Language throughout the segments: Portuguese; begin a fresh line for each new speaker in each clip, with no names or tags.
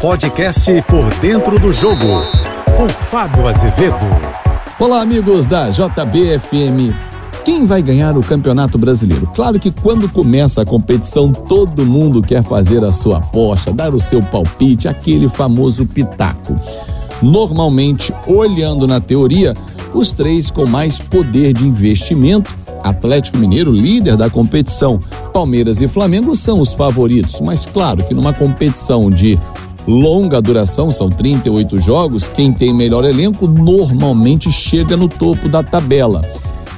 Podcast Por Dentro do Jogo, com Fábio Azevedo.
Olá, amigos da JBFM. Quem vai ganhar o Campeonato Brasileiro? Claro que quando começa a competição, todo mundo quer fazer a sua aposta, dar o seu palpite, aquele famoso pitaco. Normalmente, olhando na teoria, os três com mais poder de investimento Atlético Mineiro, líder da competição, Palmeiras e Flamengo são os favoritos, mas claro que numa competição de longa duração, são 38 jogos, quem tem melhor elenco normalmente chega no topo da tabela.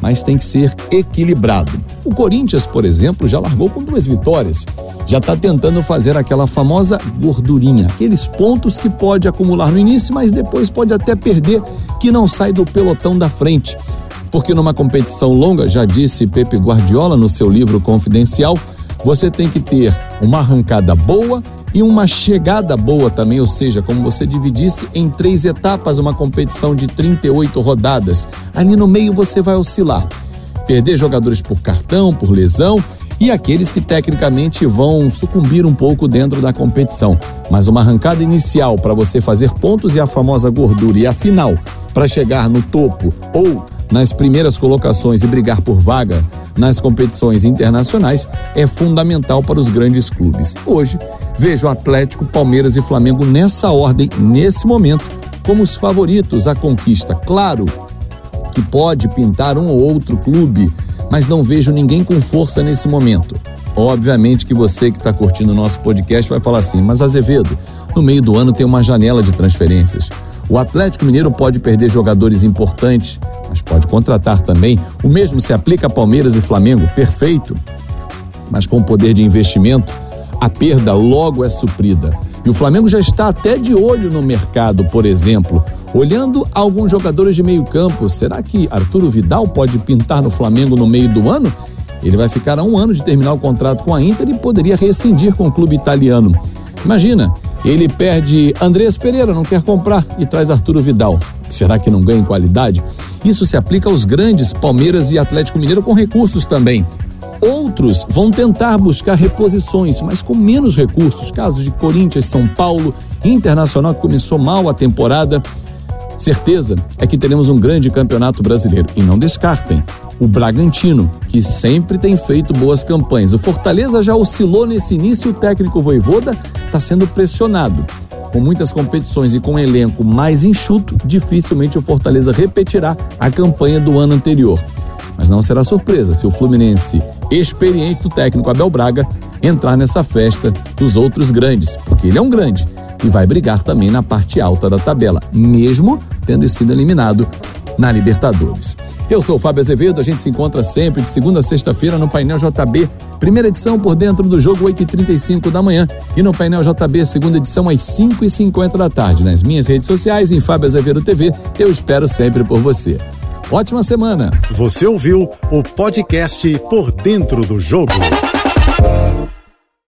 Mas tem que ser equilibrado. O Corinthians, por exemplo, já largou com duas vitórias. Já está tentando fazer aquela famosa gordurinha, aqueles pontos que pode acumular no início, mas depois pode até perder, que não sai do pelotão da frente. Porque numa competição longa, já disse Pepe Guardiola no seu livro Confidencial, você tem que ter uma arrancada boa e uma chegada boa também, ou seja, como você dividisse em três etapas uma competição de 38 rodadas. Ali no meio você vai oscilar. Perder jogadores por cartão, por lesão e aqueles que tecnicamente vão sucumbir um pouco dentro da competição. Mas uma arrancada inicial para você fazer pontos e a famosa gordura e a final para chegar no topo ou nas primeiras colocações e brigar por vaga nas competições internacionais é fundamental para os grandes clubes. Hoje, vejo Atlético, Palmeiras e Flamengo nessa ordem, nesse momento, como os favoritos à conquista. Claro que pode pintar um ou outro clube, mas não vejo ninguém com força nesse momento. Obviamente que você que está curtindo o nosso podcast vai falar assim, mas Azevedo, no meio do ano tem uma janela de transferências. O Atlético Mineiro pode perder jogadores importantes, mas pode contratar também. O mesmo se aplica a Palmeiras e Flamengo, perfeito. Mas com poder de investimento, a perda logo é suprida. E o Flamengo já está até de olho no mercado, por exemplo, olhando alguns jogadores de meio campo. Será que Arturo Vidal pode pintar no Flamengo no meio do ano? Ele vai ficar a um ano de terminar o contrato com a Inter e poderia rescindir com o clube italiano. Imagina, ele perde Andrés Pereira, não quer comprar e traz Arturo Vidal. Será que não ganha em qualidade? Isso se aplica aos grandes Palmeiras e Atlético Mineiro com recursos também. Outros vão tentar buscar reposições, mas com menos recursos. Casos de Corinthians, São Paulo, Internacional que começou mal a temporada. Certeza é que teremos um grande campeonato brasileiro. E não descartem o Bragantino, que sempre tem feito boas campanhas. O Fortaleza já oscilou nesse início, o técnico Voivoda está sendo pressionado com muitas competições e com um elenco mais enxuto, dificilmente o Fortaleza repetirá a campanha do ano anterior. Mas não será surpresa se o Fluminense, experiente do técnico Abel Braga, entrar nessa festa dos outros grandes, porque ele é um grande e vai brigar também na parte alta da tabela, mesmo tendo sido eliminado na Libertadores. Eu sou o Fábio Azevedo, a gente se encontra sempre de segunda a sexta-feira no painel JB, primeira edição por dentro do jogo 8h35 da manhã e no painel JB, segunda edição às 5h50 da tarde. Nas minhas redes sociais, em Fábio Azevedo TV, eu espero sempre por você. Ótima semana!
Você ouviu o podcast Por Dentro do Jogo.